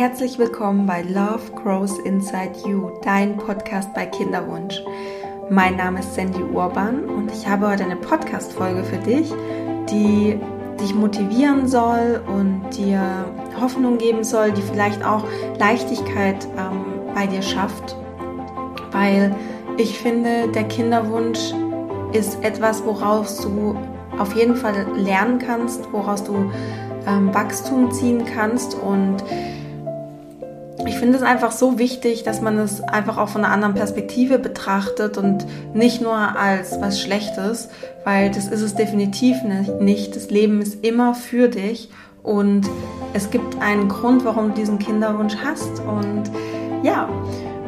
herzlich willkommen bei Love Grows Inside You, dein Podcast bei Kinderwunsch. Mein Name ist Sandy Urban und ich habe heute eine Podcast-Folge für dich, die dich motivieren soll und dir Hoffnung geben soll, die vielleicht auch Leichtigkeit ähm, bei dir schafft. Weil ich finde, der Kinderwunsch ist etwas, woraus du auf jeden Fall lernen kannst, woraus du ähm, Wachstum ziehen kannst und ich finde es einfach so wichtig, dass man es einfach auch von einer anderen Perspektive betrachtet und nicht nur als was Schlechtes, weil das ist es definitiv nicht. Das Leben ist immer für dich und es gibt einen Grund, warum du diesen Kinderwunsch hast. Und ja,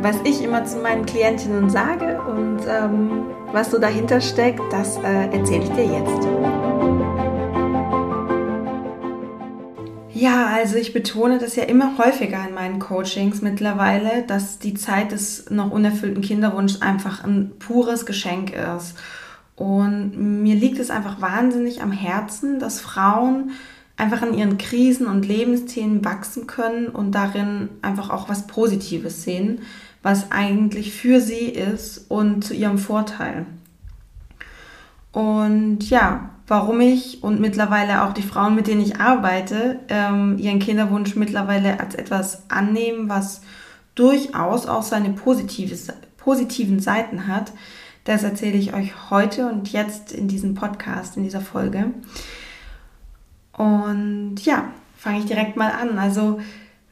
was ich immer zu meinen Klientinnen sage und ähm, was so dahinter steckt, das äh, erzähle ich dir jetzt. Ja, also ich betone das ja immer häufiger in meinen Coachings mittlerweile, dass die Zeit des noch unerfüllten Kinderwunschs einfach ein pures Geschenk ist. Und mir liegt es einfach wahnsinnig am Herzen, dass Frauen einfach an ihren Krisen und Lebensthemen wachsen können und darin einfach auch was Positives sehen, was eigentlich für sie ist und zu ihrem Vorteil. Und ja, warum ich und mittlerweile auch die Frauen, mit denen ich arbeite, ähm, ihren Kinderwunsch mittlerweile als etwas annehmen, was durchaus auch seine positive, positiven Seiten hat. Das erzähle ich euch heute und jetzt in diesem Podcast, in dieser Folge. Und ja, fange ich direkt mal an. Also,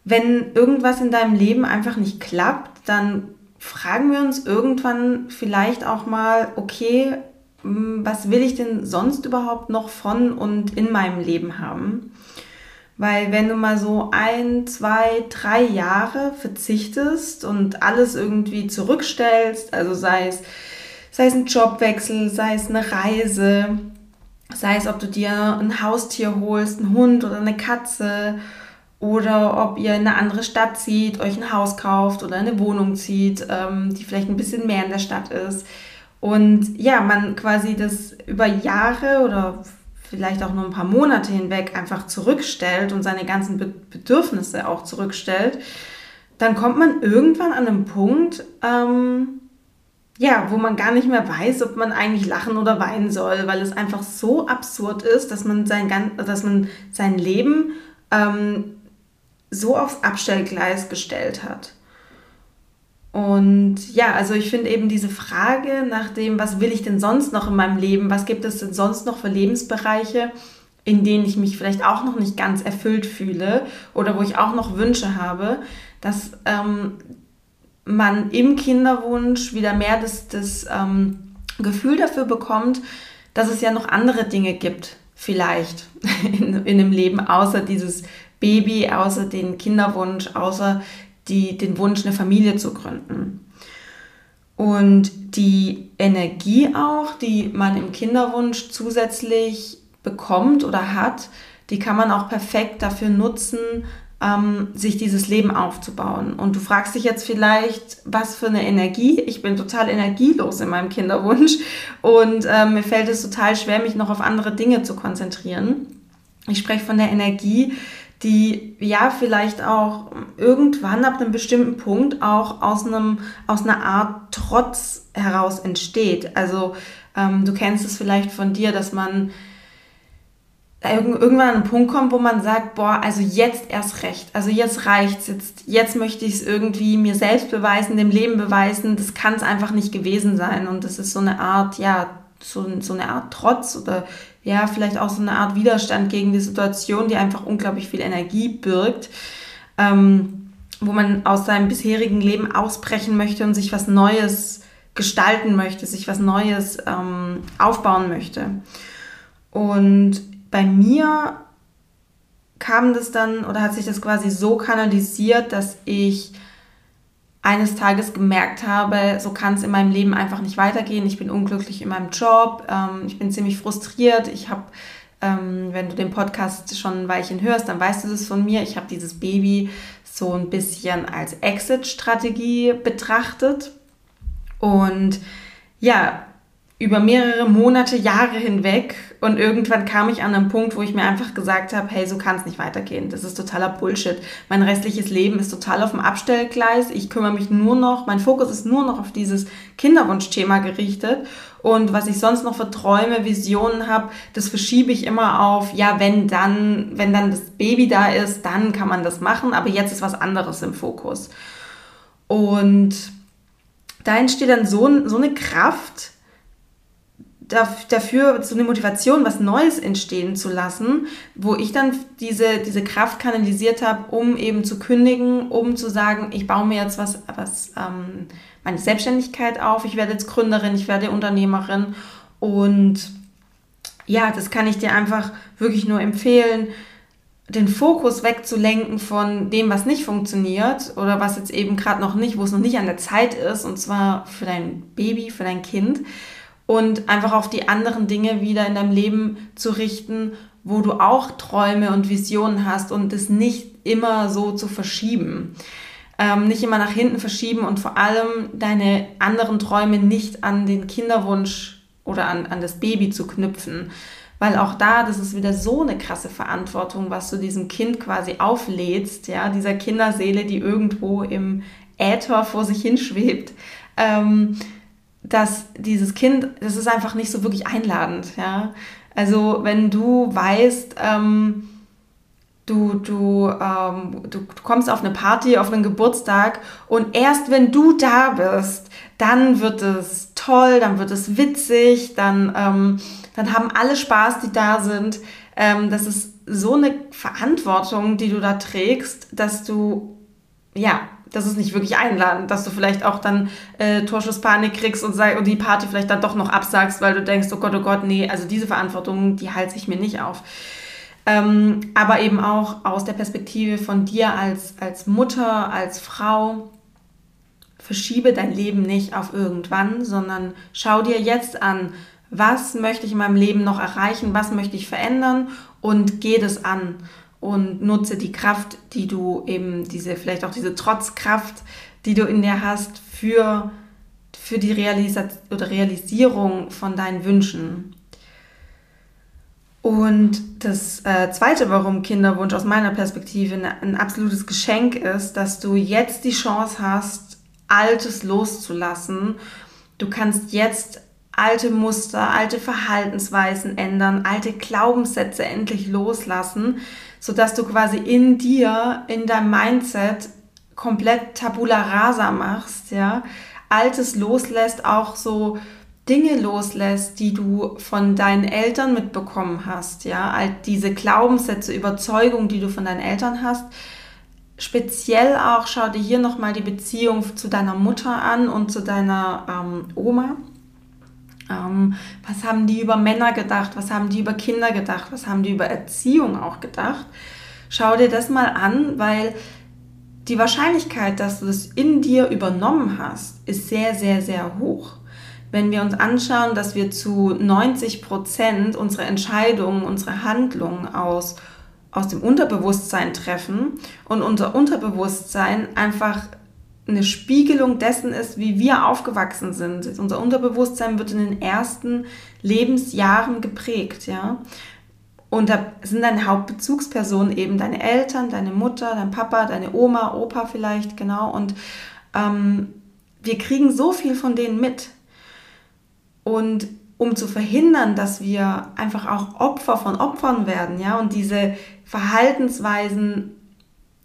wenn irgendwas in deinem Leben einfach nicht klappt, dann fragen wir uns irgendwann vielleicht auch mal, okay, was will ich denn sonst überhaupt noch von und in meinem Leben haben? Weil wenn du mal so ein, zwei, drei Jahre verzichtest und alles irgendwie zurückstellst, also sei es, sei es ein Jobwechsel, sei es eine Reise, sei es, ob du dir ein Haustier holst, einen Hund oder eine Katze, oder ob ihr in eine andere Stadt zieht, euch ein Haus kauft oder eine Wohnung zieht, ähm, die vielleicht ein bisschen mehr in der Stadt ist und ja, man quasi das über Jahre oder vielleicht auch nur ein paar Monate hinweg einfach zurückstellt und seine ganzen Bedürfnisse auch zurückstellt, dann kommt man irgendwann an einen Punkt, ähm, ja, wo man gar nicht mehr weiß, ob man eigentlich lachen oder weinen soll, weil es einfach so absurd ist, dass man sein, dass man sein Leben ähm, so aufs Abstellgleis gestellt hat. Und ja, also ich finde eben diese Frage nach dem, was will ich denn sonst noch in meinem Leben, was gibt es denn sonst noch für Lebensbereiche, in denen ich mich vielleicht auch noch nicht ganz erfüllt fühle oder wo ich auch noch Wünsche habe, dass ähm, man im Kinderwunsch wieder mehr das, das ähm, Gefühl dafür bekommt, dass es ja noch andere Dinge gibt, vielleicht in, in dem Leben, außer dieses Baby, außer den Kinderwunsch, außer die, den Wunsch, eine Familie zu gründen. Und die Energie auch, die man im Kinderwunsch zusätzlich bekommt oder hat, die kann man auch perfekt dafür nutzen, ähm, sich dieses Leben aufzubauen. Und du fragst dich jetzt vielleicht, was für eine Energie? Ich bin total energielos in meinem Kinderwunsch und äh, mir fällt es total schwer, mich noch auf andere Dinge zu konzentrieren. Ich spreche von der Energie, die ja vielleicht auch irgendwann ab einem bestimmten Punkt auch aus einem aus einer Art Trotz heraus entsteht. Also ähm, du kennst es vielleicht von dir, dass man irgendwann an einen Punkt kommt, wo man sagt, boah, also jetzt erst recht, also jetzt reicht's, jetzt, jetzt möchte ich es irgendwie mir selbst beweisen, dem Leben beweisen, das kann es einfach nicht gewesen sein und das ist so eine Art, ja, so, so eine Art Trotz oder ja, vielleicht auch so eine Art Widerstand gegen die Situation, die einfach unglaublich viel Energie birgt, ähm, wo man aus seinem bisherigen Leben ausbrechen möchte und sich was Neues gestalten möchte, sich was Neues ähm, aufbauen möchte. Und bei mir kam das dann oder hat sich das quasi so kanalisiert, dass ich eines Tages gemerkt habe, so kann es in meinem Leben einfach nicht weitergehen. Ich bin unglücklich in meinem Job, ähm, ich bin ziemlich frustriert. Ich habe, ähm, wenn du den Podcast schon ein Weilchen hörst, dann weißt du das von mir. Ich habe dieses Baby so ein bisschen als Exit-Strategie betrachtet. Und ja, über mehrere Monate, Jahre hinweg. Und irgendwann kam ich an einen Punkt, wo ich mir einfach gesagt habe, hey, so kann es nicht weitergehen. Das ist totaler Bullshit. Mein restliches Leben ist total auf dem Abstellgleis. Ich kümmere mich nur noch, mein Fokus ist nur noch auf dieses Kinderwunschthema gerichtet. Und was ich sonst noch für Träume, Visionen habe, das verschiebe ich immer auf, ja, wenn dann, wenn dann das Baby da ist, dann kann man das machen. Aber jetzt ist was anderes im Fokus. Und da entsteht dann so, so eine Kraft, dafür so eine Motivation, was Neues entstehen zu lassen, wo ich dann diese, diese Kraft kanalisiert habe, um eben zu kündigen, um zu sagen, ich baue mir jetzt was, was ähm, meine Selbstständigkeit auf, ich werde jetzt Gründerin, ich werde Unternehmerin und ja, das kann ich dir einfach wirklich nur empfehlen, den Fokus wegzulenken von dem, was nicht funktioniert oder was jetzt eben gerade noch nicht, wo es noch nicht an der Zeit ist, und zwar für dein Baby, für dein Kind und einfach auf die anderen Dinge wieder in deinem Leben zu richten, wo du auch Träume und Visionen hast und es nicht immer so zu verschieben. Ähm, nicht immer nach hinten verschieben und vor allem deine anderen Träume nicht an den Kinderwunsch oder an, an das Baby zu knüpfen. Weil auch da, das ist wieder so eine krasse Verantwortung, was du diesem Kind quasi auflädst, ja, dieser Kinderseele, die irgendwo im Äther vor sich hinschwebt. Ähm, dass dieses Kind, das ist einfach nicht so wirklich einladend, ja. Also wenn du weißt, ähm, du, du, ähm, du, kommst auf eine Party, auf einen Geburtstag und erst wenn du da bist, dann wird es toll, dann wird es witzig, dann, ähm, dann haben alle Spaß, die da sind. Ähm, das ist so eine Verantwortung, die du da trägst, dass du, ja, das ist nicht wirklich einladend, dass du vielleicht auch dann äh, Torschusspanik kriegst und, und die Party vielleicht dann doch noch absagst, weil du denkst, oh Gott, oh Gott, nee, also diese Verantwortung, die halte ich mir nicht auf. Ähm, aber eben auch aus der Perspektive von dir als, als Mutter, als Frau, verschiebe dein Leben nicht auf irgendwann, sondern schau dir jetzt an, was möchte ich in meinem Leben noch erreichen, was möchte ich verändern und geh das an und nutze die Kraft, die du eben, diese, vielleicht auch diese Trotzkraft, die du in dir hast, für, für die Realisa oder Realisierung von deinen Wünschen. Und das äh, Zweite, warum Kinderwunsch aus meiner Perspektive ein, ein absolutes Geschenk ist, dass du jetzt die Chance hast, Altes loszulassen. Du kannst jetzt alte Muster, alte Verhaltensweisen ändern, alte Glaubenssätze endlich loslassen, sodass du quasi in dir, in deinem Mindset komplett Tabula rasa machst, ja, Altes loslässt, auch so Dinge loslässt, die du von deinen Eltern mitbekommen hast, ja, all diese Glaubenssätze, Überzeugungen, die du von deinen Eltern hast. Speziell auch schau dir hier nochmal die Beziehung zu deiner Mutter an und zu deiner ähm, Oma. Ähm, was haben die über Männer gedacht? Was haben die über Kinder gedacht? Was haben die über Erziehung auch gedacht? Schau dir das mal an, weil die Wahrscheinlichkeit, dass du das in dir übernommen hast, ist sehr, sehr, sehr hoch. Wenn wir uns anschauen, dass wir zu 90 Prozent unsere Entscheidungen, unsere Handlungen aus, aus dem Unterbewusstsein treffen und unser Unterbewusstsein einfach eine Spiegelung dessen ist, wie wir aufgewachsen sind. Unser Unterbewusstsein wird in den ersten Lebensjahren geprägt, ja. Und da sind deine Hauptbezugspersonen eben deine Eltern, deine Mutter, dein Papa, deine Oma, Opa vielleicht, genau. Und ähm, wir kriegen so viel von denen mit. Und um zu verhindern, dass wir einfach auch Opfer von Opfern werden, ja, und diese Verhaltensweisen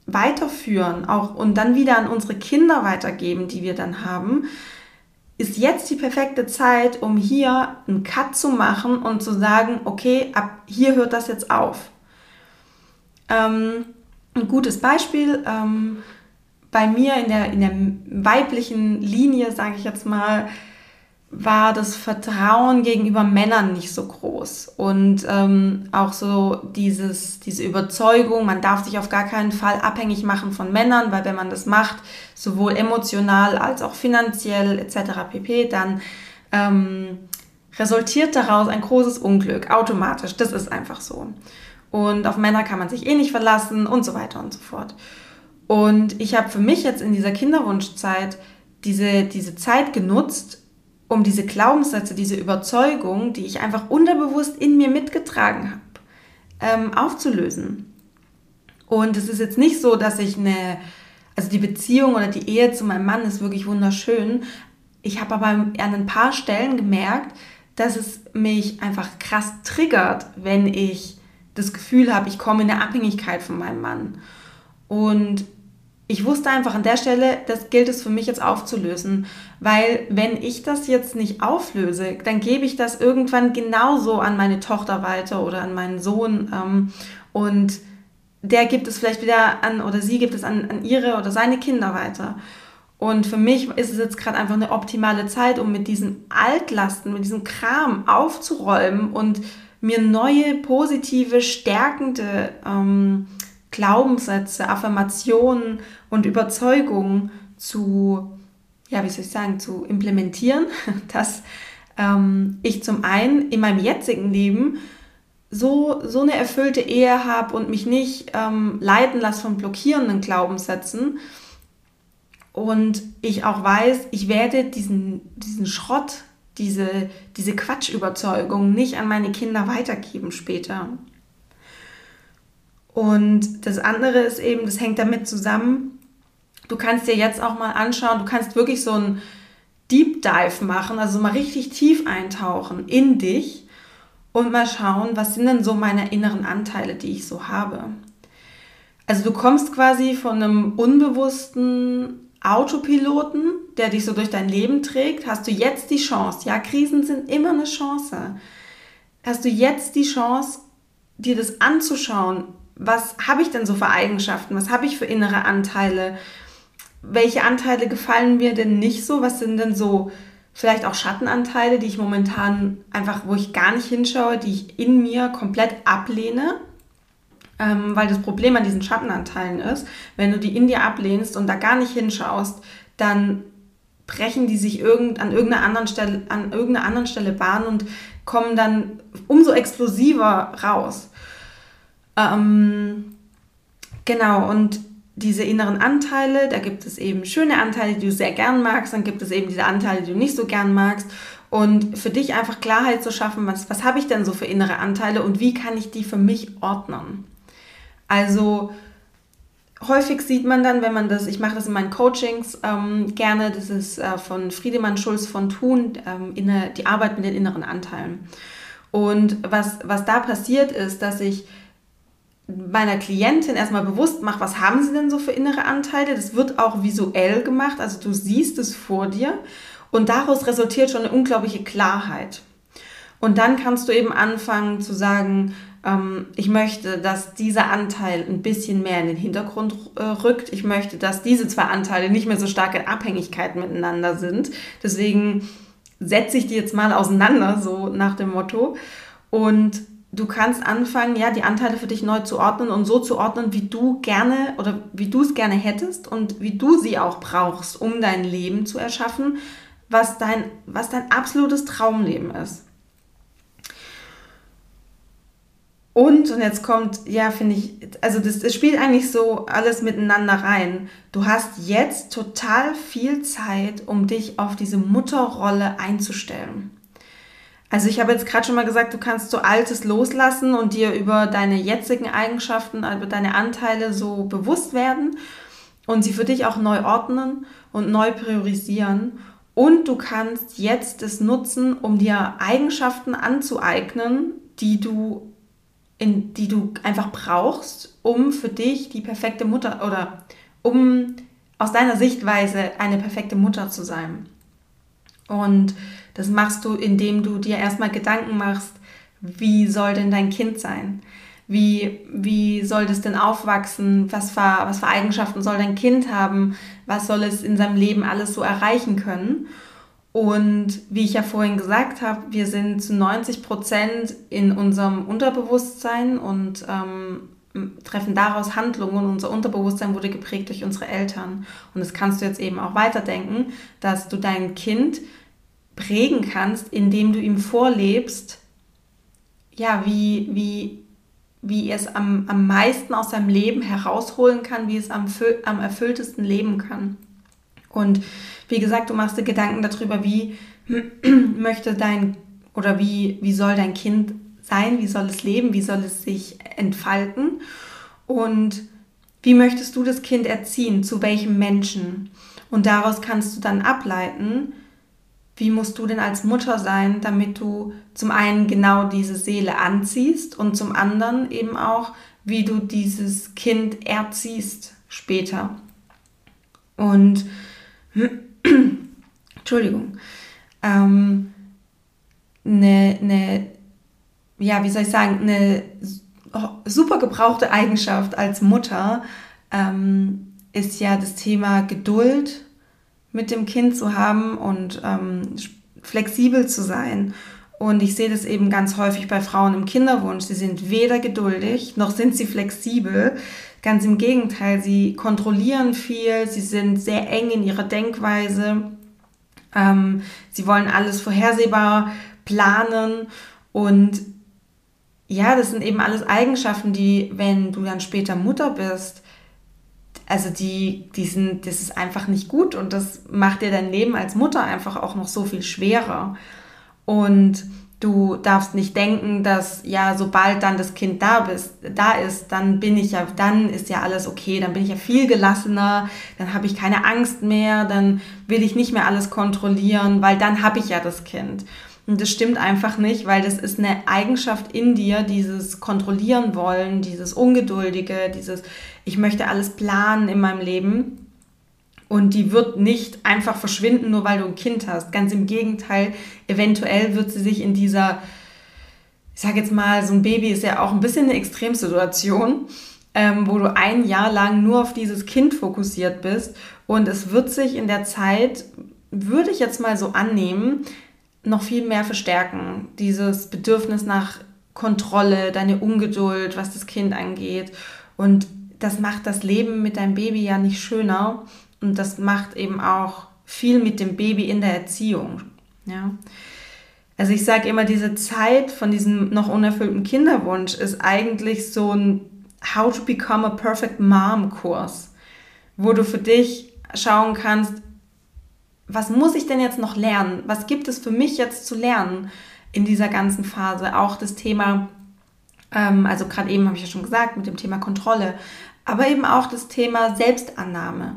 weiterführen auch und dann wieder an unsere Kinder weitergeben, die wir dann haben, ist jetzt die perfekte Zeit, um hier einen Cut zu machen und zu sagen, okay, ab hier hört das jetzt auf. Ähm, ein gutes Beispiel, ähm, bei mir in der, in der weiblichen Linie, sage ich jetzt mal, war das Vertrauen gegenüber Männern nicht so groß. Und ähm, auch so dieses, diese Überzeugung, man darf sich auf gar keinen Fall abhängig machen von Männern, weil wenn man das macht, sowohl emotional als auch finanziell etc. pp., dann ähm, resultiert daraus ein großes Unglück, automatisch. Das ist einfach so. Und auf Männer kann man sich eh nicht verlassen und so weiter und so fort. Und ich habe für mich jetzt in dieser Kinderwunschzeit diese, diese Zeit genutzt, um diese Glaubenssätze, diese Überzeugung, die ich einfach unterbewusst in mir mitgetragen habe, ähm, aufzulösen. Und es ist jetzt nicht so, dass ich eine, also die Beziehung oder die Ehe zu meinem Mann ist wirklich wunderschön. Ich habe aber an ein paar Stellen gemerkt, dass es mich einfach krass triggert, wenn ich das Gefühl habe, ich komme in eine Abhängigkeit von meinem Mann. Und ich wusste einfach an der Stelle, das gilt es für mich jetzt aufzulösen, weil wenn ich das jetzt nicht auflöse, dann gebe ich das irgendwann genauso an meine Tochter weiter oder an meinen Sohn ähm, und der gibt es vielleicht wieder an oder sie gibt es an, an ihre oder seine Kinder weiter. Und für mich ist es jetzt gerade einfach eine optimale Zeit, um mit diesen Altlasten, mit diesem Kram aufzuräumen und mir neue, positive, stärkende ähm, Glaubenssätze, Affirmationen und Überzeugungen zu, ja, wie soll ich sagen, zu implementieren, dass ähm, ich zum einen in meinem jetzigen Leben so, so eine erfüllte Ehe habe und mich nicht ähm, leiten lasse von blockierenden Glaubenssätzen. Und ich auch weiß, ich werde diesen, diesen Schrott, diese, diese Quatschüberzeugung nicht an meine Kinder weitergeben später. Und das andere ist eben, das hängt damit zusammen, du kannst dir jetzt auch mal anschauen, du kannst wirklich so ein Deep Dive machen, also mal richtig tief eintauchen in dich und mal schauen, was sind denn so meine inneren Anteile, die ich so habe. Also du kommst quasi von einem unbewussten Autopiloten, der dich so durch dein Leben trägt, hast du jetzt die Chance, ja, Krisen sind immer eine Chance, hast du jetzt die Chance, dir das anzuschauen, was habe ich denn so für Eigenschaften, was habe ich für innere Anteile, welche Anteile gefallen mir denn nicht so, was sind denn so vielleicht auch Schattenanteile, die ich momentan einfach, wo ich gar nicht hinschaue, die ich in mir komplett ablehne. Ähm, weil das Problem an diesen Schattenanteilen ist, wenn du die in dir ablehnst und da gar nicht hinschaust, dann brechen die sich irgend, an, irgendeiner anderen Stelle, an irgendeiner anderen Stelle Bahn und kommen dann umso explosiver raus. Ähm, genau, und diese inneren Anteile, da gibt es eben schöne Anteile, die du sehr gern magst, dann gibt es eben diese Anteile, die du nicht so gern magst. Und für dich einfach Klarheit zu schaffen, was, was habe ich denn so für innere Anteile und wie kann ich die für mich ordnen? Also häufig sieht man dann, wenn man das, ich mache das in meinen Coachings ähm, gerne, das ist äh, von Friedemann Schulz von Thun, ähm, inne, die Arbeit mit den inneren Anteilen. Und was, was da passiert ist, dass ich meiner Klientin erstmal bewusst mache, was haben sie denn so für innere Anteile. Das wird auch visuell gemacht, also du siehst es vor dir und daraus resultiert schon eine unglaubliche Klarheit. Und dann kannst du eben anfangen zu sagen, ähm, ich möchte, dass dieser Anteil ein bisschen mehr in den Hintergrund äh, rückt. Ich möchte, dass diese zwei Anteile nicht mehr so stark in Abhängigkeit miteinander sind. Deswegen setze ich die jetzt mal auseinander, so nach dem Motto. Und du kannst anfangen, ja, die Anteile für dich neu zu ordnen und so zu ordnen, wie du gerne oder wie du es gerne hättest und wie du sie auch brauchst, um dein Leben zu erschaffen, was dein, was dein absolutes Traumleben ist. Und, und jetzt kommt, ja, finde ich, also das, das spielt eigentlich so alles miteinander rein. Du hast jetzt total viel Zeit, um dich auf diese Mutterrolle einzustellen. Also ich habe jetzt gerade schon mal gesagt, du kannst so Altes loslassen und dir über deine jetzigen Eigenschaften, über deine Anteile so bewusst werden und sie für dich auch neu ordnen und neu priorisieren. Und du kannst jetzt es nutzen, um dir Eigenschaften anzueignen, die du, in, die du einfach brauchst, um für dich die perfekte Mutter oder um aus deiner Sichtweise eine perfekte Mutter zu sein. Und das machst du, indem du dir erstmal Gedanken machst, wie soll denn dein Kind sein? Wie, wie soll das denn aufwachsen? Was für, was für Eigenschaften soll dein Kind haben? Was soll es in seinem Leben alles so erreichen können? Und wie ich ja vorhin gesagt habe, wir sind zu 90 Prozent in unserem Unterbewusstsein und ähm, treffen daraus Handlungen. Und unser Unterbewusstsein wurde geprägt durch unsere Eltern. Und das kannst du jetzt eben auch weiterdenken, dass du dein Kind prägen kannst, indem du ihm vorlebst, ja, wie, wie, wie es am, am meisten aus seinem Leben herausholen kann, wie es am, am erfülltesten leben kann. Und wie gesagt, du machst dir Gedanken darüber, wie möchte dein oder wie, wie soll dein Kind sein, wie soll es leben, wie soll es sich entfalten und wie möchtest du das Kind erziehen, zu welchem Menschen. Und daraus kannst du dann ableiten, wie musst du denn als Mutter sein, damit du zum einen genau diese Seele anziehst und zum anderen eben auch, wie du dieses Kind erziehst später. Und Entschuldigung, ähm, eine, eine, ja, wie soll ich sagen, eine super gebrauchte Eigenschaft als Mutter ähm, ist ja das Thema Geduld mit dem Kind zu haben und ähm, flexibel zu sein. Und ich sehe das eben ganz häufig bei Frauen im Kinderwunsch. Sie sind weder geduldig noch sind sie flexibel. Ganz im Gegenteil, sie kontrollieren viel, sie sind sehr eng in ihrer Denkweise. Ähm, sie wollen alles vorhersehbar planen und ja, das sind eben alles Eigenschaften, die, wenn du dann später Mutter bist, also die, die sind, das ist einfach nicht gut und das macht dir dein Leben als Mutter einfach auch noch so viel schwerer. Und du darfst nicht denken, dass ja, sobald dann das Kind da bist, da ist, dann bin ich ja, dann ist ja alles okay, dann bin ich ja viel gelassener, dann habe ich keine Angst mehr, dann will ich nicht mehr alles kontrollieren, weil dann habe ich ja das Kind. Und das stimmt einfach nicht, weil das ist eine Eigenschaft in dir, dieses Kontrollieren wollen, dieses Ungeduldige, dieses Ich möchte alles planen in meinem Leben. Und die wird nicht einfach verschwinden, nur weil du ein Kind hast. Ganz im Gegenteil, eventuell wird sie sich in dieser, ich sage jetzt mal, so ein Baby ist ja auch ein bisschen eine Extremsituation, ähm, wo du ein Jahr lang nur auf dieses Kind fokussiert bist. Und es wird sich in der Zeit, würde ich jetzt mal so annehmen, noch viel mehr verstärken. Dieses Bedürfnis nach Kontrolle, deine Ungeduld, was das Kind angeht. Und das macht das Leben mit deinem Baby ja nicht schöner. Und das macht eben auch viel mit dem Baby in der Erziehung. Ja. Also ich sage immer, diese Zeit von diesem noch unerfüllten Kinderwunsch ist eigentlich so ein How to Become a Perfect Mom Kurs, wo du für dich schauen kannst, was muss ich denn jetzt noch lernen? Was gibt es für mich jetzt zu lernen in dieser ganzen Phase? Auch das Thema, ähm, also gerade eben habe ich ja schon gesagt, mit dem Thema Kontrolle, aber eben auch das Thema Selbstannahme.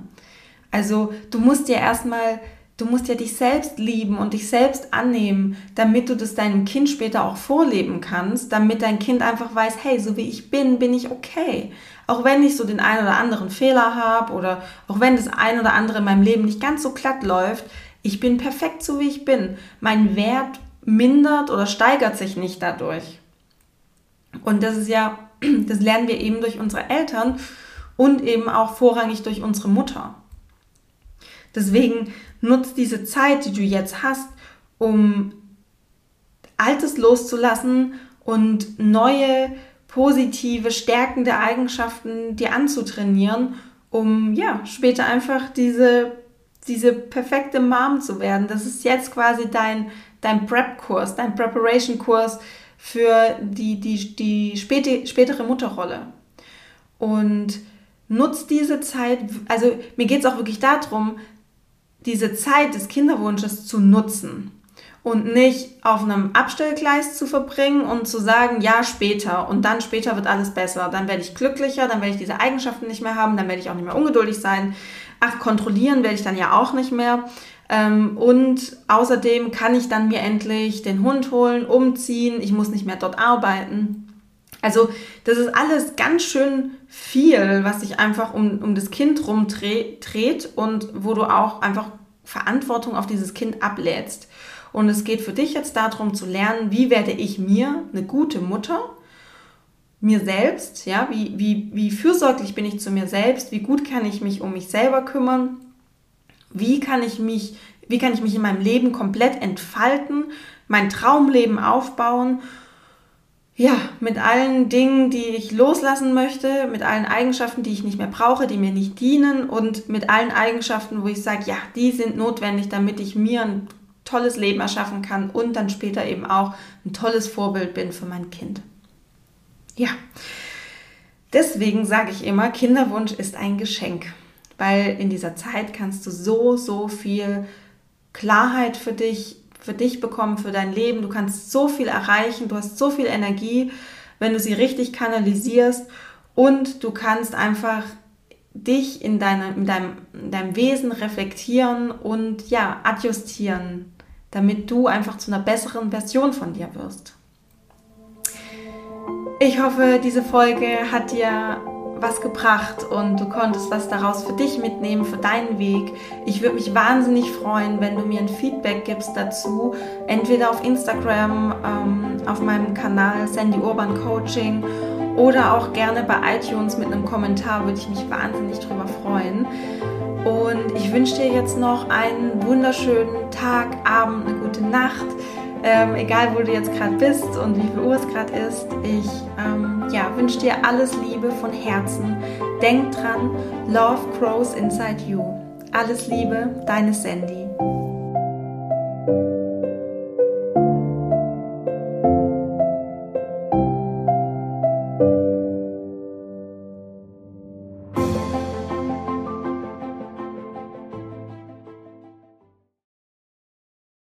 Also du musst ja erstmal, du musst ja dich selbst lieben und dich selbst annehmen, damit du das deinem Kind später auch vorleben kannst, damit dein Kind einfach weiß, hey, so wie ich bin, bin ich okay. Auch wenn ich so den einen oder anderen Fehler habe oder auch wenn das ein oder andere in meinem Leben nicht ganz so glatt läuft, ich bin perfekt so wie ich bin. Mein Wert mindert oder steigert sich nicht dadurch. Und das ist ja, das lernen wir eben durch unsere Eltern und eben auch vorrangig durch unsere Mutter. Deswegen nutzt diese Zeit, die du jetzt hast, um Altes loszulassen und neue positive, stärkende Eigenschaften dir anzutrainieren, um ja später einfach diese, diese perfekte Mom zu werden. Das ist jetzt quasi dein, dein Prep-Kurs, dein Preparation-Kurs für die, die, die späte, spätere Mutterrolle. Und nutzt diese Zeit, also mir geht es auch wirklich darum, diese Zeit des Kinderwunsches zu nutzen und nicht auf einem Abstellgleis zu verbringen und zu sagen, ja, später und dann später wird alles besser, dann werde ich glücklicher, dann werde ich diese Eigenschaften nicht mehr haben, dann werde ich auch nicht mehr ungeduldig sein. Ach, kontrollieren werde ich dann ja auch nicht mehr. Ähm, und außerdem kann ich dann mir endlich den Hund holen, umziehen, ich muss nicht mehr dort arbeiten. Also das ist alles ganz schön viel, was sich einfach um, um das Kind rumdreht und wo du auch einfach Verantwortung auf dieses Kind ablädst. Und es geht für dich jetzt darum zu lernen, wie werde ich mir eine gute Mutter, mir selbst, ja, wie, wie, wie fürsorglich bin ich zu mir selbst, wie gut kann ich mich um mich selber kümmern, wie kann ich mich, wie kann ich mich in meinem Leben komplett entfalten, mein Traumleben aufbauen? Ja, mit allen Dingen, die ich loslassen möchte, mit allen Eigenschaften, die ich nicht mehr brauche, die mir nicht dienen und mit allen Eigenschaften, wo ich sage, ja, die sind notwendig, damit ich mir ein tolles Leben erschaffen kann und dann später eben auch ein tolles Vorbild bin für mein Kind. Ja, deswegen sage ich immer, Kinderwunsch ist ein Geschenk, weil in dieser Zeit kannst du so, so viel Klarheit für dich für dich bekommen, für dein Leben. Du kannst so viel erreichen, du hast so viel Energie, wenn du sie richtig kanalisierst und du kannst einfach dich in, deine, in, deinem, in deinem Wesen reflektieren und ja, adjustieren, damit du einfach zu einer besseren Version von dir wirst. Ich hoffe, diese Folge hat dir was gebracht und du konntest was daraus für dich mitnehmen, für deinen Weg. Ich würde mich wahnsinnig freuen, wenn du mir ein Feedback gibst dazu, entweder auf Instagram, ähm, auf meinem Kanal Sandy Urban Coaching oder auch gerne bei iTunes mit einem Kommentar, würde ich mich wahnsinnig drüber freuen. Und ich wünsche dir jetzt noch einen wunderschönen Tag, Abend, eine gute Nacht. Ähm, egal, wo du jetzt gerade bist und wie viel Uhr es gerade ist. Ich ähm, ja, wünsche dir alles Liebe von Herzen. Denk dran, Love grows inside you. Alles Liebe, deine Sandy.